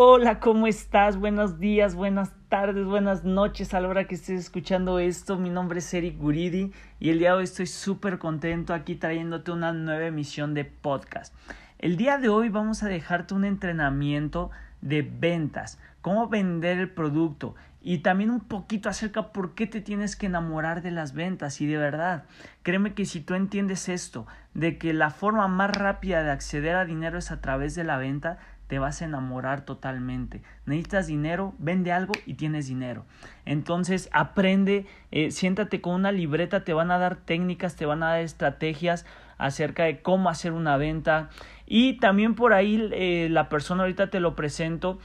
Hola, ¿cómo estás? Buenos días, buenas tardes, buenas noches a la hora que estés escuchando esto. Mi nombre es Eric Guridi y el día de hoy estoy súper contento aquí trayéndote una nueva emisión de podcast. El día de hoy vamos a dejarte un entrenamiento de ventas, cómo vender el producto y también un poquito acerca por qué te tienes que enamorar de las ventas y de verdad, créeme que si tú entiendes esto, de que la forma más rápida de acceder a dinero es a través de la venta, te vas a enamorar totalmente. Necesitas dinero, vende algo y tienes dinero. Entonces aprende, eh, siéntate con una libreta, te van a dar técnicas, te van a dar estrategias acerca de cómo hacer una venta. Y también por ahí eh, la persona ahorita te lo presento,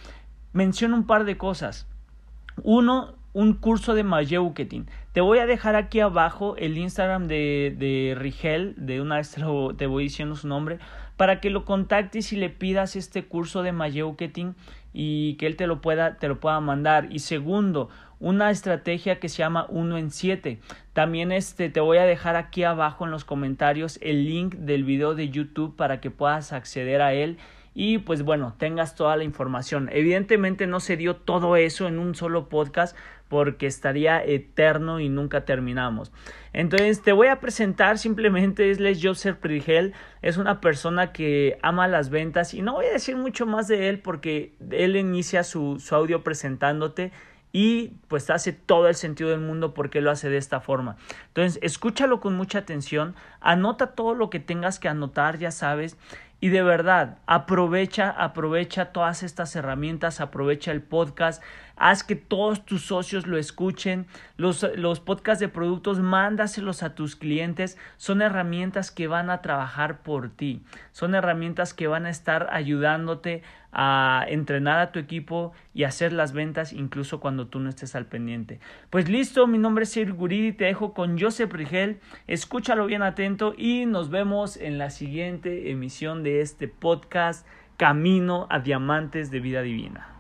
menciona un par de cosas. Uno, un curso de marketing. Te voy a dejar aquí abajo el Instagram de, de Rigel, de una vez te, voy diciendo su nombre, para que lo contactes y le pidas este curso de marketing y que él te lo pueda, te lo pueda mandar. Y segundo, una estrategia que se llama 1 en 7. También este, te voy a dejar aquí abajo en los comentarios el link del video de YouTube para que puedas acceder a él y pues bueno, tengas toda la información. Evidentemente no se dio todo eso en un solo podcast porque estaría eterno y nunca terminamos. Entonces te voy a presentar simplemente es Les Joseph Prigel, es una persona que ama las ventas y no voy a decir mucho más de él porque él inicia su, su audio presentándote y pues hace todo el sentido del mundo porque lo hace de esta forma. Entonces, escúchalo con mucha atención, anota todo lo que tengas que anotar, ya sabes, y de verdad, aprovecha, aprovecha todas estas herramientas, aprovecha el podcast, haz que todos tus socios lo escuchen, los, los podcasts de productos, mándaselos a tus clientes, son herramientas que van a trabajar por ti, son herramientas que van a estar ayudándote a entrenar a tu equipo y hacer las ventas incluso cuando tú no estés al pendiente. Pues listo, mi nombre es Sir Guridi, te dejo con Joseph Rigel, escúchalo bien atento y nos vemos en la siguiente emisión de este podcast Camino a Diamantes de Vida Divina.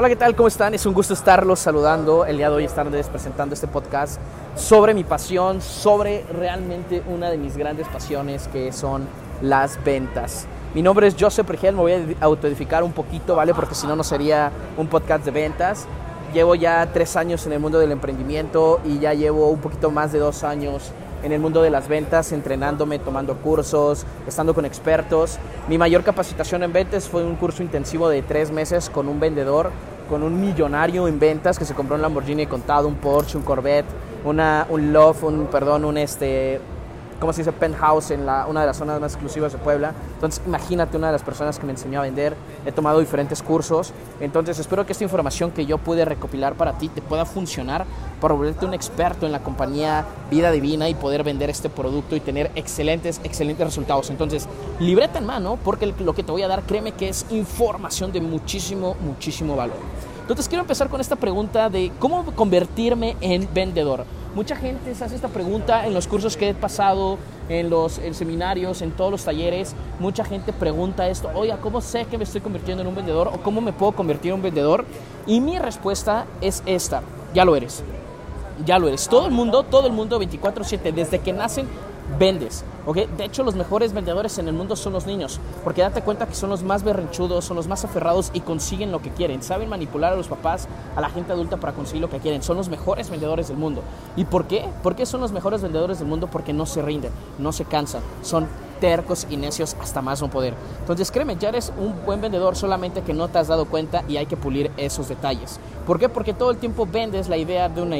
Hola, ¿qué tal? ¿Cómo están? Es un gusto estarlos saludando. El día de hoy estarles presentando este podcast sobre mi pasión, sobre realmente una de mis grandes pasiones que son las ventas. Mi nombre es Joseph Rigel, me voy a autoedificar un poquito, ¿vale? Porque si no, no sería un podcast de ventas. Llevo ya tres años en el mundo del emprendimiento y ya llevo un poquito más de dos años en el mundo de las ventas, entrenándome, tomando cursos, estando con expertos. Mi mayor capacitación en ventas fue un curso intensivo de tres meses con un vendedor, con un millonario en ventas que se compró un Lamborghini contado, un Porsche, un Corvette, una, un Love, un, perdón, un este, ¿cómo se dice? Penthouse en una de las zonas más exclusivas de Puebla. Entonces, imagínate una de las personas que me enseñó a vender. He tomado diferentes cursos. Entonces, espero que esta información que yo pude recopilar para ti te pueda funcionar para volverte un experto en la compañía Vida Divina y poder vender este producto y tener excelentes, excelentes resultados. Entonces, libreta en mano, porque lo que te voy a dar, créeme que es información de muchísimo, muchísimo valor. Entonces, quiero empezar con esta pregunta de cómo convertirme en vendedor. Mucha gente se hace esta pregunta en los cursos que he pasado, en los seminarios, en todos los talleres. Mucha gente pregunta esto, oiga, ¿cómo sé que me estoy convirtiendo en un vendedor o cómo me puedo convertir en un vendedor? Y mi respuesta es esta, ya lo eres. Ya lo eres. Todo el mundo, todo el mundo 24/7, desde que nacen vendes. ¿okay? De hecho, los mejores vendedores en el mundo son los niños, porque date cuenta que son los más berrinchudos, son los más aferrados y consiguen lo que quieren. Saben manipular a los papás, a la gente adulta para conseguir lo que quieren. Son los mejores vendedores del mundo. ¿Y por qué? ¿Por qué son los mejores vendedores del mundo? Porque no se rinden, no se cansan, son tercos y necios hasta más no poder. Entonces créeme, ya eres un buen vendedor solamente que no te has dado cuenta y hay que pulir esos detalles. ¿Por qué? Porque todo el tiempo vendes la idea de una,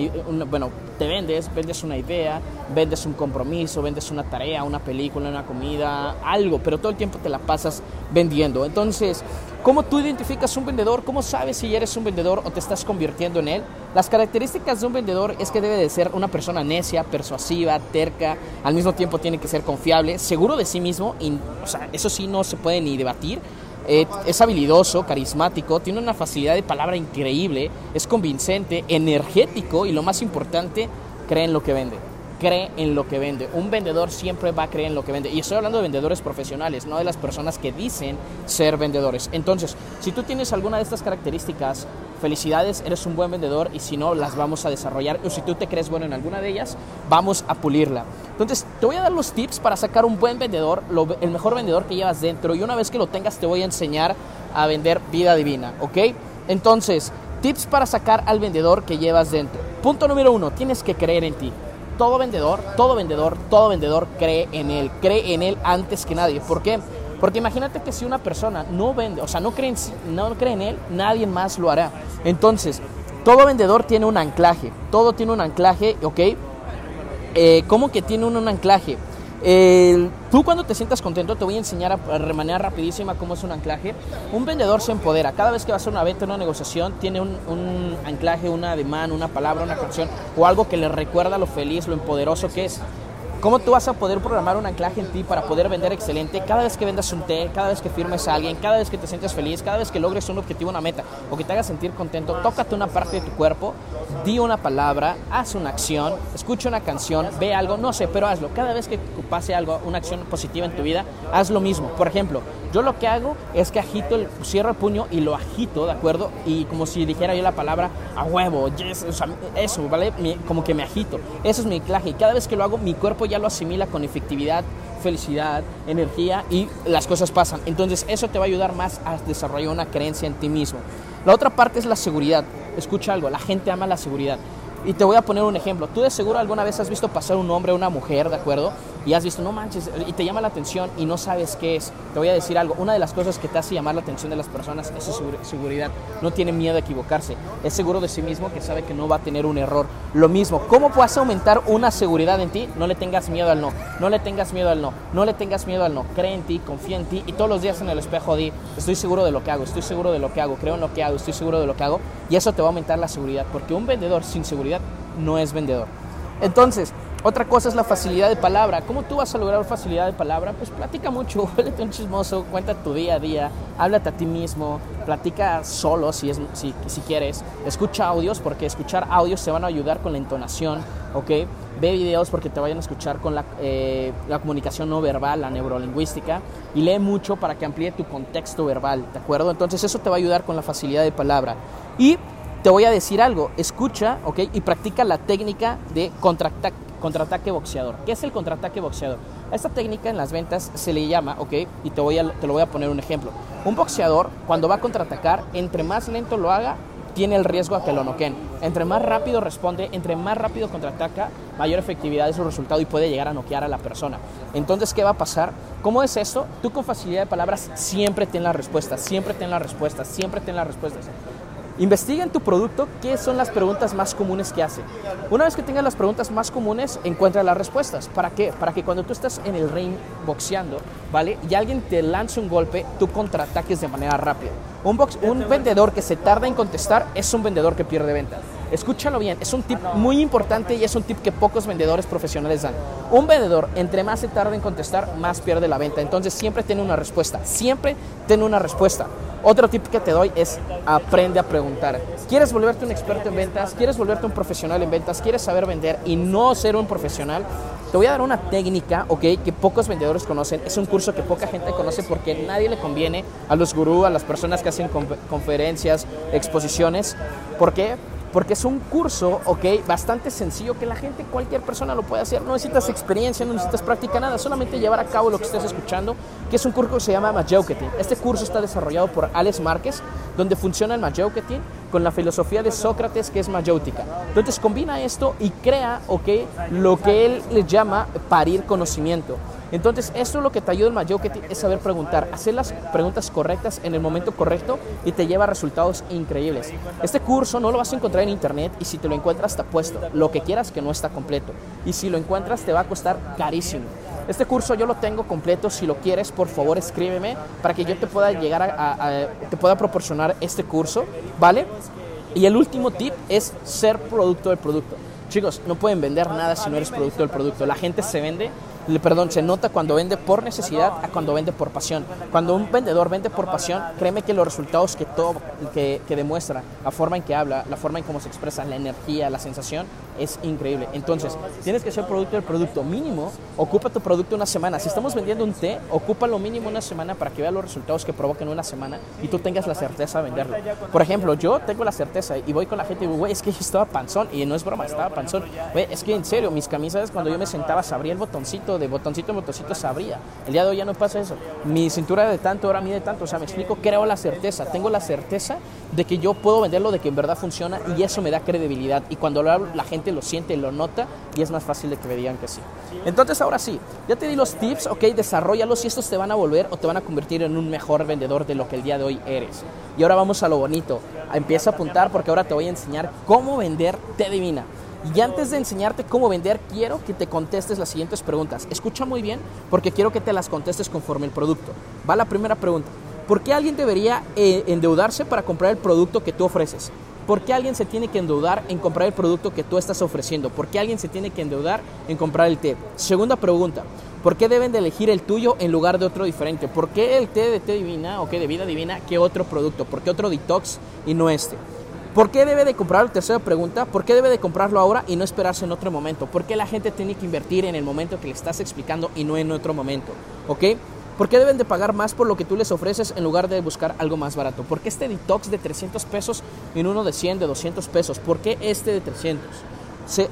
bueno, te vendes, vendes una idea, vendes un compromiso, vendes una tarea, una película, una comida, algo, pero todo el tiempo te la pasas vendiendo. Entonces, ¿Cómo tú identificas un vendedor? ¿Cómo sabes si eres un vendedor o te estás convirtiendo en él? Las características de un vendedor es que debe de ser una persona necia, persuasiva, terca, al mismo tiempo tiene que ser confiable, seguro de sí mismo, o sea, eso sí no se puede ni debatir. Eh, es habilidoso, carismático, tiene una facilidad de palabra increíble, es convincente, energético y lo más importante, cree en lo que vende. Cree en lo que vende. Un vendedor siempre va a creer en lo que vende. Y estoy hablando de vendedores profesionales, no de las personas que dicen ser vendedores. Entonces, si tú tienes alguna de estas características, felicidades, eres un buen vendedor y si no, las vamos a desarrollar. O si tú te crees bueno en alguna de ellas, vamos a pulirla. Entonces, te voy a dar los tips para sacar un buen vendedor, el mejor vendedor que llevas dentro. Y una vez que lo tengas, te voy a enseñar a vender vida divina, ¿ok? Entonces, tips para sacar al vendedor que llevas dentro. Punto número uno, tienes que creer en ti todo vendedor, todo vendedor, todo vendedor cree en él, cree en él antes que nadie. ¿Por qué? Porque imagínate que si una persona no vende, o sea, no cree en, no cree en él, nadie más lo hará. Entonces, todo vendedor tiene un anclaje, todo tiene un anclaje, ¿ok? Eh, ¿Cómo que tiene un anclaje? Tú cuando te sientas contento te voy a enseñar a, de manera rapidísima cómo es un anclaje. Un vendedor se empodera. Cada vez que va a hacer una venta, una negociación, tiene un, un anclaje, una demanda, una palabra, una canción o algo que le recuerda lo feliz, lo empoderoso que es. ¿Cómo tú vas a poder programar un anclaje en ti para poder vender excelente cada vez que vendas un té, cada vez que firmes a alguien, cada vez que te sientes feliz, cada vez que logres un objetivo, una meta o que te haga sentir contento? Tócate una parte de tu cuerpo, di una palabra, haz una acción, escucha una canción, ve algo, no sé, pero hazlo. Cada vez que pase algo, una acción positiva en tu vida, haz lo mismo. Por ejemplo, yo lo que hago es que agito, el, cierro el puño y lo agito, ¿de acuerdo? Y como si dijera yo la palabra a huevo, eso, ¿vale? como que me agito. Eso es mi anclaje. Y cada vez que lo hago, mi cuerpo ya lo asimila con efectividad, felicidad, energía y las cosas pasan. Entonces eso te va a ayudar más a desarrollar una creencia en ti mismo. La otra parte es la seguridad. Escucha algo, la gente ama la seguridad. Y te voy a poner un ejemplo. Tú de seguro alguna vez has visto pasar un hombre o una mujer, ¿de acuerdo? Y has visto, no manches, y te llama la atención y no sabes qué es. Te voy a decir algo. Una de las cosas que te hace llamar la atención de las personas es su seguridad. No tiene miedo a equivocarse. Es seguro de sí mismo que sabe que no va a tener un error. Lo mismo, ¿cómo puedes aumentar una seguridad en ti? No le tengas miedo al no. No le tengas miedo al no. No le tengas miedo al no. Cree en ti, confía en ti y todos los días en el espejo di, estoy seguro de lo que hago, estoy seguro de lo que hago, creo en lo que hago, estoy seguro de lo que hago. Y eso te va a aumentar la seguridad. Porque un vendedor sin seguridad no es vendedor. Entonces, otra cosa es la facilidad de palabra. ¿Cómo tú vas a lograr facilidad de palabra? Pues platica mucho, vuélvete un chismoso, cuenta tu día a día, háblate a ti mismo, platica solo si, es, si, si quieres, escucha audios porque escuchar audios te van a ayudar con la entonación, ¿ok? Ve videos porque te vayan a escuchar con la, eh, la comunicación no verbal, la neurolingüística, y lee mucho para que amplíe tu contexto verbal, ¿de acuerdo? Entonces eso te va a ayudar con la facilidad de palabra. Y te voy a decir algo, escucha, ¿ok? Y practica la técnica de contraataque, contraataque boxeador. ¿Qué es el contraataque boxeador? esta técnica en las ventas se le llama, ¿ok? Y te, voy a, te lo voy a poner un ejemplo. Un boxeador, cuando va a contraatacar, entre más lento lo haga, tiene el riesgo a que lo noqueen. Entre más rápido responde, entre más rápido contraataca, mayor efectividad es su resultado y puede llegar a noquear a la persona. Entonces, ¿qué va a pasar? ¿Cómo es esto? Tú con facilidad de palabras siempre ten la respuesta, siempre ten la respuesta, siempre ten las respuestas. Investiga en tu producto qué son las preguntas más comunes que hace. Una vez que tengas las preguntas más comunes, encuentra las respuestas. ¿Para qué? Para que cuando tú estás en el ring boxeando, ¿vale? Y alguien te lanza un golpe, tú contraataques de manera rápida. Un, box, un vendedor que se tarda en contestar es un vendedor que pierde venta. Escúchalo bien, es un tip muy importante y es un tip que pocos vendedores profesionales dan. Un vendedor, entre más se tarda en contestar, más pierde la venta. Entonces siempre tiene una respuesta, siempre tiene una respuesta. Otro tip que te doy es aprende a preguntar. ¿Quieres volverte un experto en ventas? ¿Quieres volverte un profesional en ventas? ¿Quieres saber vender y no ser un profesional? Te voy a dar una técnica, ¿ok? Que pocos vendedores conocen. Es un curso que poca gente conoce porque nadie le conviene a los gurús, a las personas que hacen conferencias, exposiciones. ¿Por qué? Porque es un curso, ok, bastante sencillo que la gente, cualquier persona lo puede hacer. No necesitas experiencia, no necesitas práctica, nada, solamente llevar a cabo lo que estés escuchando, que es un curso que se llama Majeuketing. Este curso está desarrollado por Alex Márquez, donde funciona el Majeuketing con la filosofía de Sócrates, que es mayéutica. Entonces combina esto y crea, ok, lo que él le llama parir conocimiento. Entonces, esto lo que te ayuda el mayor es saber preguntar, hacer las preguntas correctas en el momento correcto y te lleva a resultados increíbles. Este curso no lo vas a encontrar en internet y si te lo encuentras está puesto. Lo que quieras que no está completo. Y si lo encuentras te va a costar carísimo. Este curso yo lo tengo completo. Si lo quieres, por favor, escríbeme para que yo te pueda llegar a, te pueda proporcionar este curso, ¿vale? Y el último tip es ser producto del producto. Chicos, no pueden vender nada si no eres producto del producto. La gente se vende perdón, se nota cuando vende por necesidad a cuando vende por pasión. Cuando un vendedor vende por pasión, créeme que los resultados que, todo, que, que demuestra, la forma en que habla, la forma en cómo se expresa, la energía, la sensación, es increíble. Entonces, tienes que ser producto del producto mínimo, ocupa tu producto una semana. Si estamos vendiendo un té, ocupa lo mínimo una semana para que vea los resultados que provoquen una semana y tú tengas la certeza de venderlo. Por ejemplo, yo tengo la certeza y voy con la gente y digo, güey, es que yo estaba panzón y no es broma, estaba panzón. Güey, es que en serio, mis camisas cuando yo me sentaba se abría el de botoncito en botoncito se abría. El día de hoy ya no pasa eso. Mi cintura de tanto, ahora mide tanto. O sea, me explico, creo la certeza, tengo la certeza de que yo puedo venderlo, de que en verdad funciona y eso me da credibilidad. Y cuando lo hablo, la gente lo siente, lo nota y es más fácil de que me digan que sí. Entonces, ahora sí, ya te di los tips, ok, desarrollalos y estos te van a volver o te van a convertir en un mejor vendedor de lo que el día de hoy eres. Y ahora vamos a lo bonito. Empieza a apuntar porque ahora te voy a enseñar cómo vender Te Divina. Y antes de enseñarte cómo vender, quiero que te contestes las siguientes preguntas. Escucha muy bien porque quiero que te las contestes conforme el producto. Va la primera pregunta. ¿Por qué alguien debería eh, endeudarse para comprar el producto que tú ofreces? ¿Por qué alguien se tiene que endeudar en comprar el producto que tú estás ofreciendo? ¿Por qué alguien se tiene que endeudar en comprar el té? Segunda pregunta. ¿Por qué deben de elegir el tuyo en lugar de otro diferente? ¿Por qué el té de té divina o qué de vida divina que otro producto? ¿Por qué otro detox y no este? ¿Por qué debe de comprarlo? Tercera pregunta, ¿por qué debe de comprarlo ahora y no esperarse en otro momento? ¿Por qué la gente tiene que invertir en el momento que le estás explicando y no en otro momento? ¿Ok? ¿Por qué deben de pagar más por lo que tú les ofreces en lugar de buscar algo más barato? ¿Por qué este detox de 300 pesos en uno de 100, de 200 pesos? ¿Por qué este de 300?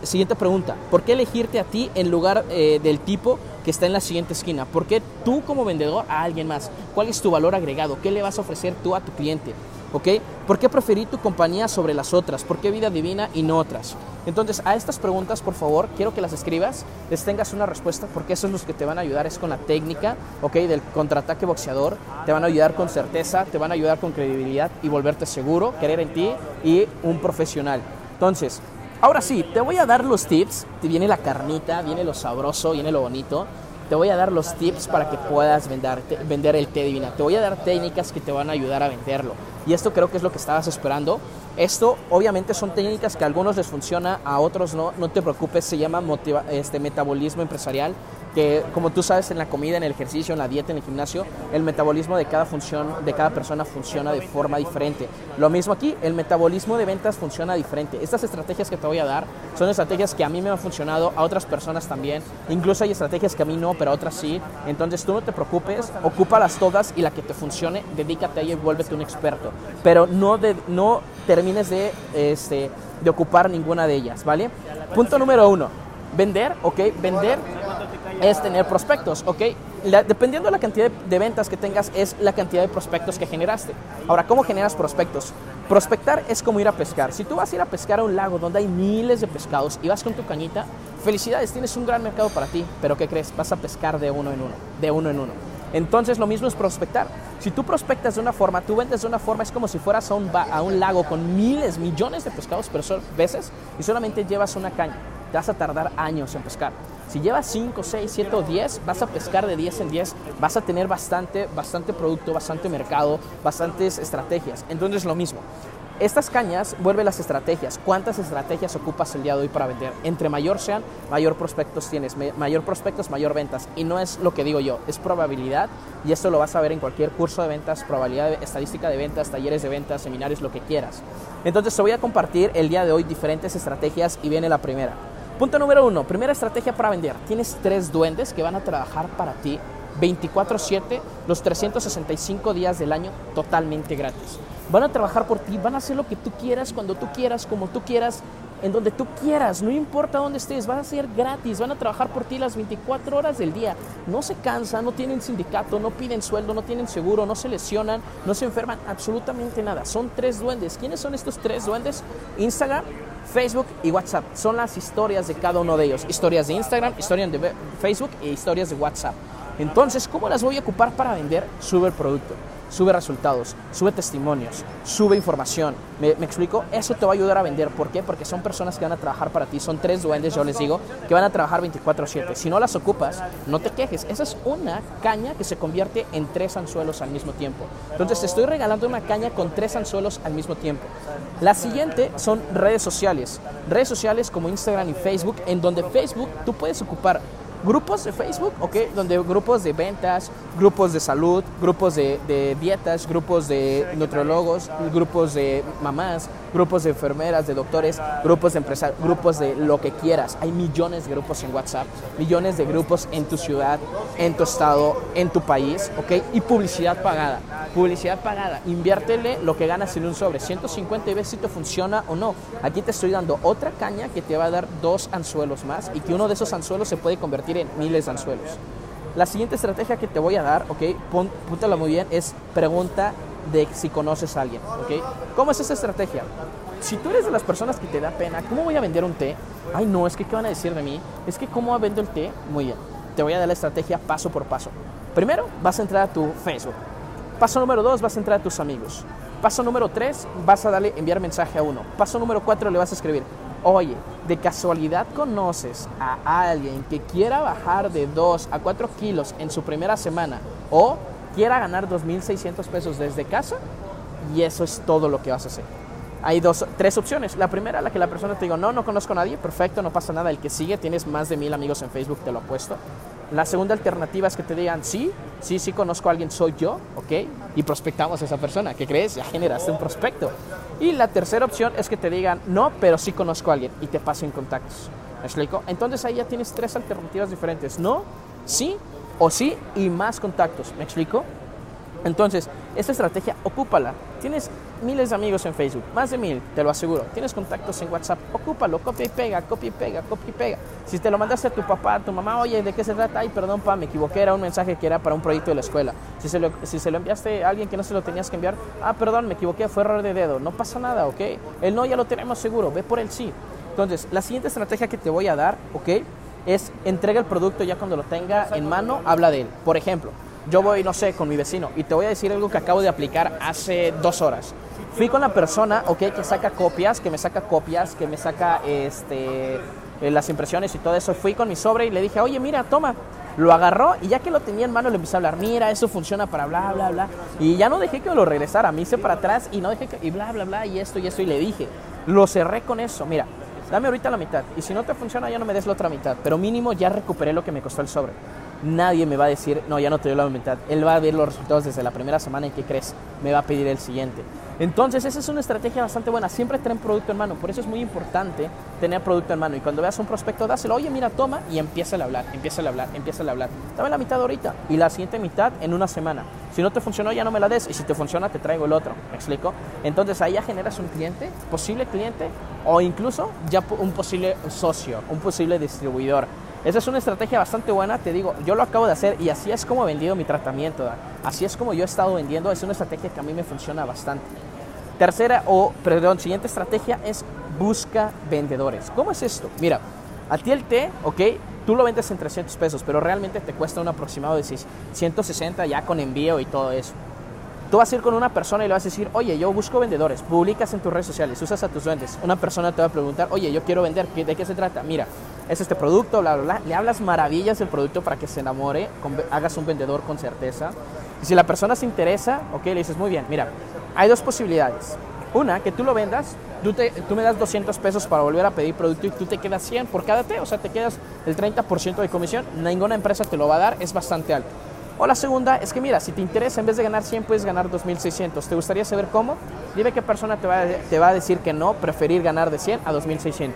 siguiente pregunta, ¿por qué elegirte a ti en lugar eh, del tipo que está en la siguiente esquina? ¿Por qué tú como vendedor a alguien más? ¿Cuál es tu valor agregado? ¿Qué le vas a ofrecer tú a tu cliente? ¿Ok? ¿Por qué preferir tu compañía sobre las otras? ¿Por qué vida divina y no otras? Entonces, a estas preguntas, por favor, quiero que las escribas, les tengas una respuesta, porque eso es lo que te van a ayudar, es con la técnica, ¿ok? Del contraataque boxeador, te van a ayudar con certeza, te van a ayudar con credibilidad y volverte seguro, creer en ti y un profesional. Entonces, ahora sí, te voy a dar los tips, te viene la carnita, viene lo sabroso, viene lo bonito te voy a dar los tips para que puedas vender, vender el té divina. Te voy a dar técnicas que te van a ayudar a venderlo. Y esto creo que es lo que estabas esperando. Esto obviamente son técnicas que a algunos les funciona, a otros no. No te preocupes, se llama este, metabolismo empresarial que como tú sabes en la comida, en el ejercicio, en la dieta, en el gimnasio, el metabolismo de cada función, de cada persona funciona de forma diferente. Lo mismo aquí, el metabolismo de ventas funciona diferente. Estas estrategias que te voy a dar son estrategias que a mí me han funcionado, a otras personas también. Incluso hay estrategias que a mí no, pero a otras sí. Entonces tú no te preocupes, ocúpalas todas y la que te funcione, dedícate a ella y vuélvete un experto. Pero no, de, no termines de, este, de ocupar ninguna de ellas, ¿vale? Punto número uno, vender, ¿ok? Vender es tener prospectos, ¿ok? dependiendo de la cantidad de, ventas que tengas, es la cantidad de prospectos que generaste. Ahora, ¿cómo generas prospectos? Prospectar es como ir a pescar. Si tú vas a ir a pescar a un lago donde hay miles de pescados y vas con tu cañita, felicidades, tienes un gran mercado para ti, pero ¿qué crees? Vas a pescar de uno en uno, de uno en uno. Entonces lo mismo es prospectar. Si tú prospectas de una forma, tú vendes de una forma, es como si fueras a un, lago con miles, millones de pescados, pero veces, y solamente llevas una caña. Te vas a tardar años en pescar. Si llevas 5, 6, 7 o 10, vas a pescar de 10 en 10, vas a tener bastante, bastante producto, bastante mercado, bastantes estrategias. Entonces lo mismo. Estas cañas vuelven las estrategias. ¿Cuántas estrategias ocupas el día de hoy para vender? Entre mayor sean, mayor prospectos tienes. Mayor prospectos, mayor ventas. Y no es lo que digo yo, es probabilidad. Y esto lo vas a ver en cualquier curso de ventas, probabilidad, estadística de ventas, talleres de ventas, seminarios, lo que quieras. Entonces te voy a compartir el día de hoy diferentes estrategias y viene la primera. Punto número uno, primera estrategia para vender. Tienes tres duendes que van a trabajar para ti 24/7, los 365 días del año totalmente gratis. Van a trabajar por ti, van a hacer lo que tú quieras, cuando tú quieras, como tú quieras, en donde tú quieras, no importa dónde estés, van a ser gratis, van a trabajar por ti las 24 horas del día. No se cansan, no tienen sindicato, no piden sueldo, no tienen seguro, no se lesionan, no se enferman, absolutamente nada. Son tres duendes. ¿Quiénes son estos tres duendes? Instagram, Facebook y WhatsApp. Son las historias de cada uno de ellos. Historias de Instagram, historias de Facebook e historias de WhatsApp. Entonces, ¿cómo las voy a ocupar para vender? Sube el producto sube resultados, sube testimonios, sube información. ¿Me, explico? Eso te va a ayudar a vender. ¿Por qué? Porque son personas que van a trabajar para ti. Son tres duendes, yo les digo, que van a trabajar 24/7. Si no las ocupas, no te quejes. Esa es una caña que se convierte en tres anzuelos al mismo tiempo. Entonces te estoy regalando una caña con tres anzuelos al mismo tiempo. La siguiente son redes sociales. Redes sociales como Instagram y Facebook, en donde Facebook tú puedes ocupar grupos de Facebook, ¿ok? Donde grupos de ventas, grupos de salud, grupos de, de dietas, grupos de nutriólogos, grupos de mamás, grupos de enfermeras, de doctores, grupos de empresarios, grupos de lo que quieras. Hay millones de grupos en WhatsApp, millones de grupos en tu ciudad, en tu estado, en tu país, ¿ok? Y publicidad pagada. Publicidad pagada. Inviértele lo que ganas en un sobre, 150 y ves si te funciona o no. Aquí te estoy dando otra caña que te va a dar dos anzuelos más y que uno de esos anzuelos se puede convertir en miles de anzuelos. La siguiente estrategia que te voy a dar, ok, púntala muy bien, es pregunta de si conoces a alguien, ¿ok? ¿Cómo es esa estrategia? Si tú eres de las personas que te da pena, ¿cómo voy a vender un té? Ay, no, es que ¿qué van a decir de mí? Es que ¿cómo vendo el té? Muy bien, te voy a dar la estrategia paso por paso. Primero, vas a entrar a tu Facebook. Paso número dos, vas a entrar a tus amigos. Paso número tres, vas a darle enviar mensaje a uno. Paso número cuatro, le vas a escribir, oye, de casualidad conoces a alguien que quiera bajar de 2 a 4 kilos en su primera semana o quiera ganar 2.600 pesos desde casa y eso es todo lo que vas a hacer. Hay dos, tres opciones. La primera, la que la persona te diga, no, no conozco a nadie, perfecto, no pasa nada. El que sigue, tienes más de mil amigos en Facebook, te lo apuesto. La segunda alternativa es que te digan, sí, sí, sí conozco a alguien, soy yo, ¿ok? Y prospectamos a esa persona. ¿Qué crees? Ya generaste un prospecto. Y la tercera opción es que te digan, no, pero sí conozco a alguien y te pasen contactos. ¿Me explico? Entonces ahí ya tienes tres alternativas diferentes. No, sí o sí y más contactos. ¿Me explico? Entonces, esta estrategia, ocúpala. Tienes miles de amigos en Facebook, más de mil, te lo aseguro. Tienes contactos en WhatsApp, ocúpalo, copia y pega, copia y pega, copia y pega. Si te lo mandaste a tu papá, a tu mamá, oye, ¿de qué se trata? Ay, perdón, pa, me equivoqué, era un mensaje que era para un proyecto de la escuela. Si se lo, si se lo enviaste a alguien que no se lo tenías que enviar, ah, perdón, me equivoqué, fue error de dedo. No pasa nada, ¿ok? El no ya lo tenemos seguro, ve por el sí. Entonces, la siguiente estrategia que te voy a dar, ¿ok? Es entrega el producto ya cuando lo tenga en mano, habla de él. Por ejemplo, yo voy, no sé, con mi vecino y te voy a decir algo que acabo de aplicar hace dos horas. Fui con la persona, ok, que saca copias, que me saca copias, que me saca este, eh, las impresiones y todo eso. Fui con mi sobre y le dije, oye, mira, toma. Lo agarró y ya que lo tenía en mano le empecé a hablar, mira, eso funciona para bla, bla, bla. Y ya no dejé que lo regresara, me hice para atrás y no dejé que, y bla, bla, bla, y esto y esto. Y le dije, lo cerré con eso, mira, dame ahorita la mitad. Y si no te funciona, ya no me des la otra mitad. Pero mínimo ya recuperé lo que me costó el sobre nadie me va a decir, no, ya no te doy la mitad. Él va a ver los resultados desde la primera semana en que crees, me va a pedir el siguiente. Entonces, esa es una estrategia bastante buena. Siempre tener producto en mano. Por eso es muy importante tener producto en mano. Y cuando veas un prospecto, dáselo. Oye, mira, toma y empieza a hablar, empieza a hablar, empieza a hablar. Dame la mitad ahorita y la siguiente mitad en una semana. Si no te funcionó, ya no me la des. Y si te funciona, te traigo el otro. ¿Me explico? Entonces, ahí ya generas un cliente, posible cliente o incluso ya un posible socio, un posible distribuidor. Esa es una estrategia bastante buena, te digo, yo lo acabo de hacer y así es como he vendido mi tratamiento, así es como yo he estado vendiendo, es una estrategia que a mí me funciona bastante. Tercera o, perdón, siguiente estrategia es busca vendedores. ¿Cómo es esto? Mira, a ti el té, ok, tú lo vendes en 300 pesos, pero realmente te cuesta un aproximado de 160 ya con envío y todo eso. Tú vas a ir con una persona y le vas a decir, oye, yo busco vendedores, publicas en tus redes sociales, usas a tus duendes. Una persona te va a preguntar, oye, yo quiero vender, ¿de qué se trata? Mira, es este producto, bla, bla, bla. Le hablas maravillas del producto para que se enamore, hagas un vendedor con certeza. Y si la persona se interesa, ok, le dices, muy bien, mira, hay dos posibilidades. Una, que tú lo vendas, tú, te, tú me das 200 pesos para volver a pedir producto y tú te quedas 100 por cada té, o sea, te quedas el 30% de comisión, ninguna empresa te lo va a dar, es bastante alto. O la segunda es que mira, si te interesa, en vez de ganar 100, puedes ganar 2.600. ¿Te gustaría saber cómo? Dime qué persona te va, te va a decir que no, preferir ganar de 100 a 2.600.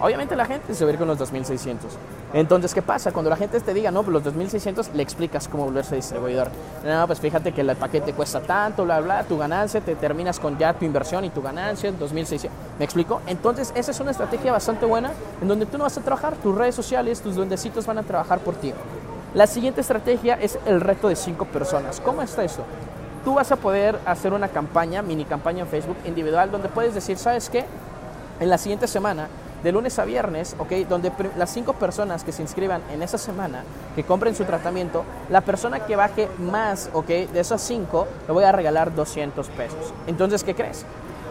Obviamente la gente se va a ir con los 2600. Entonces, ¿qué pasa? Cuando la gente te diga, no, pues los 2600, le explicas cómo volverse distribuidor. No, pues fíjate que el paquete cuesta tanto, bla, bla, tu ganancia, te terminas con ya tu inversión y tu ganancia, 2600. ¿Me explico? Entonces, esa es una estrategia bastante buena en donde tú no vas a trabajar, tus redes sociales, tus duendecitos van a trabajar por ti. La siguiente estrategia es el reto de 5 personas. ¿Cómo está eso? Tú vas a poder hacer una campaña, mini campaña en Facebook individual, donde puedes decir, ¿sabes qué? En la siguiente semana de lunes a viernes, ¿ok? Donde las cinco personas que se inscriban en esa semana, que compren su tratamiento, la persona que baje más, ¿ok? De esas cinco, le voy a regalar 200 pesos. Entonces, ¿qué crees?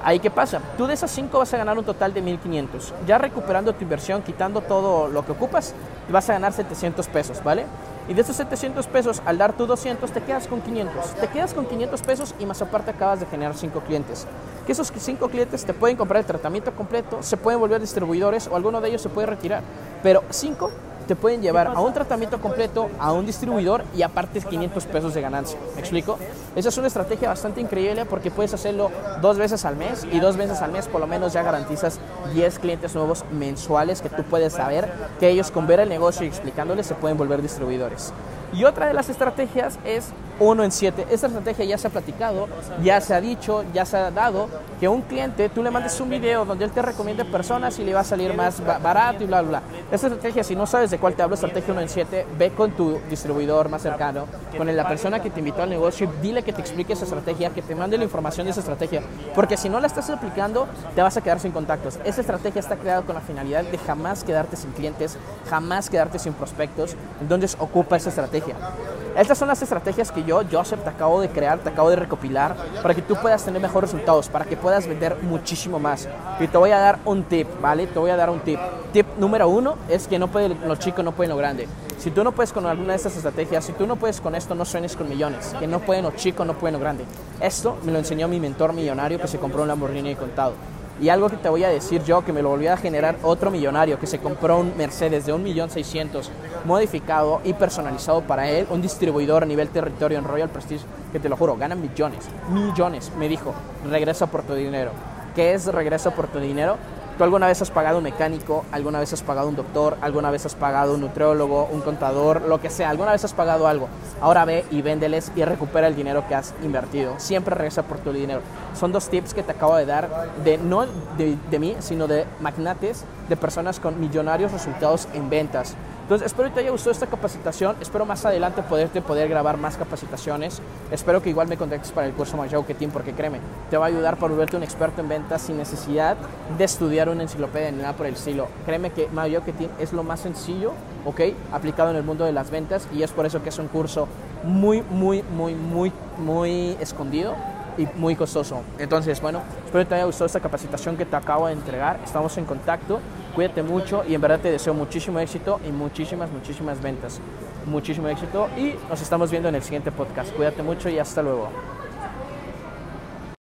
Ahí qué pasa, tú de esas cinco vas a ganar un total de 1500. Ya recuperando tu inversión, quitando todo lo que ocupas, vas a ganar 700 pesos, ¿vale? Y de esos 700 pesos, al dar tú 200, te quedas con 500. Te quedas con 500 pesos y más aparte acabas de generar 5 clientes. Que esos 5 clientes te pueden comprar el tratamiento completo, se pueden volver distribuidores o alguno de ellos se puede retirar. Pero 5 te pueden llevar a un tratamiento completo, a un distribuidor y aparte 500 pesos de ganancia. ¿Me explico? Esa es una estrategia bastante increíble porque puedes hacerlo dos veces al mes y dos veces al mes por lo menos ya garantizas 10 clientes nuevos mensuales que tú puedes saber que ellos con ver el negocio y explicándoles se pueden volver distribuidores. Y otra de las estrategias es uno en siete. Esta estrategia ya se ha platicado, ya se ha dicho, ya se ha dado que un cliente tú le mandes un video donde él te recomiende personas y le va a salir más barato y bla, bla, bla. Esta estrategia, si no sabes de cuál te hablo, estrategia uno en siete, ve con tu distribuidor más cercano, con la persona que te invitó al negocio dile que te explique esa estrategia, que te mande la información de esa estrategia. Porque si no la estás aplicando, te vas a quedar sin contactos. Esa estrategia está creada con la finalidad de jamás quedarte sin clientes, jamás quedarte sin prospectos. Entonces ocupa esa estrategia. Estas son las estrategias que yo, Joseph, te acabo de crear, te acabo de recopilar para que tú puedas tener mejores resultados, para que puedas vender muchísimo más. Y te voy a dar un tip, ¿vale? Te voy a dar un tip. Tip número uno es que no puede, los chicos no pueden lo grande. Si tú no puedes con alguna de estas estrategias, si tú no puedes con esto, no suenes con millones. Que no pueden los chicos, no pueden lo grande. Esto me lo enseñó mi mentor millonario que se compró un Lamborghini de contado. Y algo que te voy a decir yo, que me lo volvió a generar otro millonario, que se compró un Mercedes de 1.600.000 modificado y personalizado para él, un distribuidor a nivel territorio en Royal Prestige, que te lo juro, gana millones, millones. Me dijo, regresa por tu dinero. ¿Qué es regresa por tu dinero? ¿Tú alguna vez has pagado un mecánico? ¿Alguna vez has pagado un doctor? ¿Alguna vez has pagado un nutriólogo, un contador, lo que sea? ¿Alguna vez has pagado algo? Ahora ve y véndeles y recupera el dinero que has invertido. Siempre regresa por tu dinero. Son dos tips que te acabo de dar, de, no de, de mí, sino de magnates, de personas con millonarios resultados en ventas. Entonces, espero que te haya gustado esta capacitación. Espero más adelante poderte poder grabar más capacitaciones. Espero que igual me contactes para el curso Marketing porque créeme, te va a ayudar para volverte un experto en ventas sin necesidad de estudiar una enciclopedia ni nada por el estilo. Créeme que Marketing es lo más sencillo, ¿ok? Aplicado en el mundo de las ventas y es por eso que es un curso muy, muy, muy, muy, muy escondido y muy costoso. Entonces, bueno, espero que te haya gustado esta capacitación que te acabo de entregar. Estamos en contacto, cuídate mucho y en verdad te deseo muchísimo éxito y muchísimas, muchísimas ventas. Muchísimo éxito y nos estamos viendo en el siguiente podcast. Cuídate mucho y hasta luego.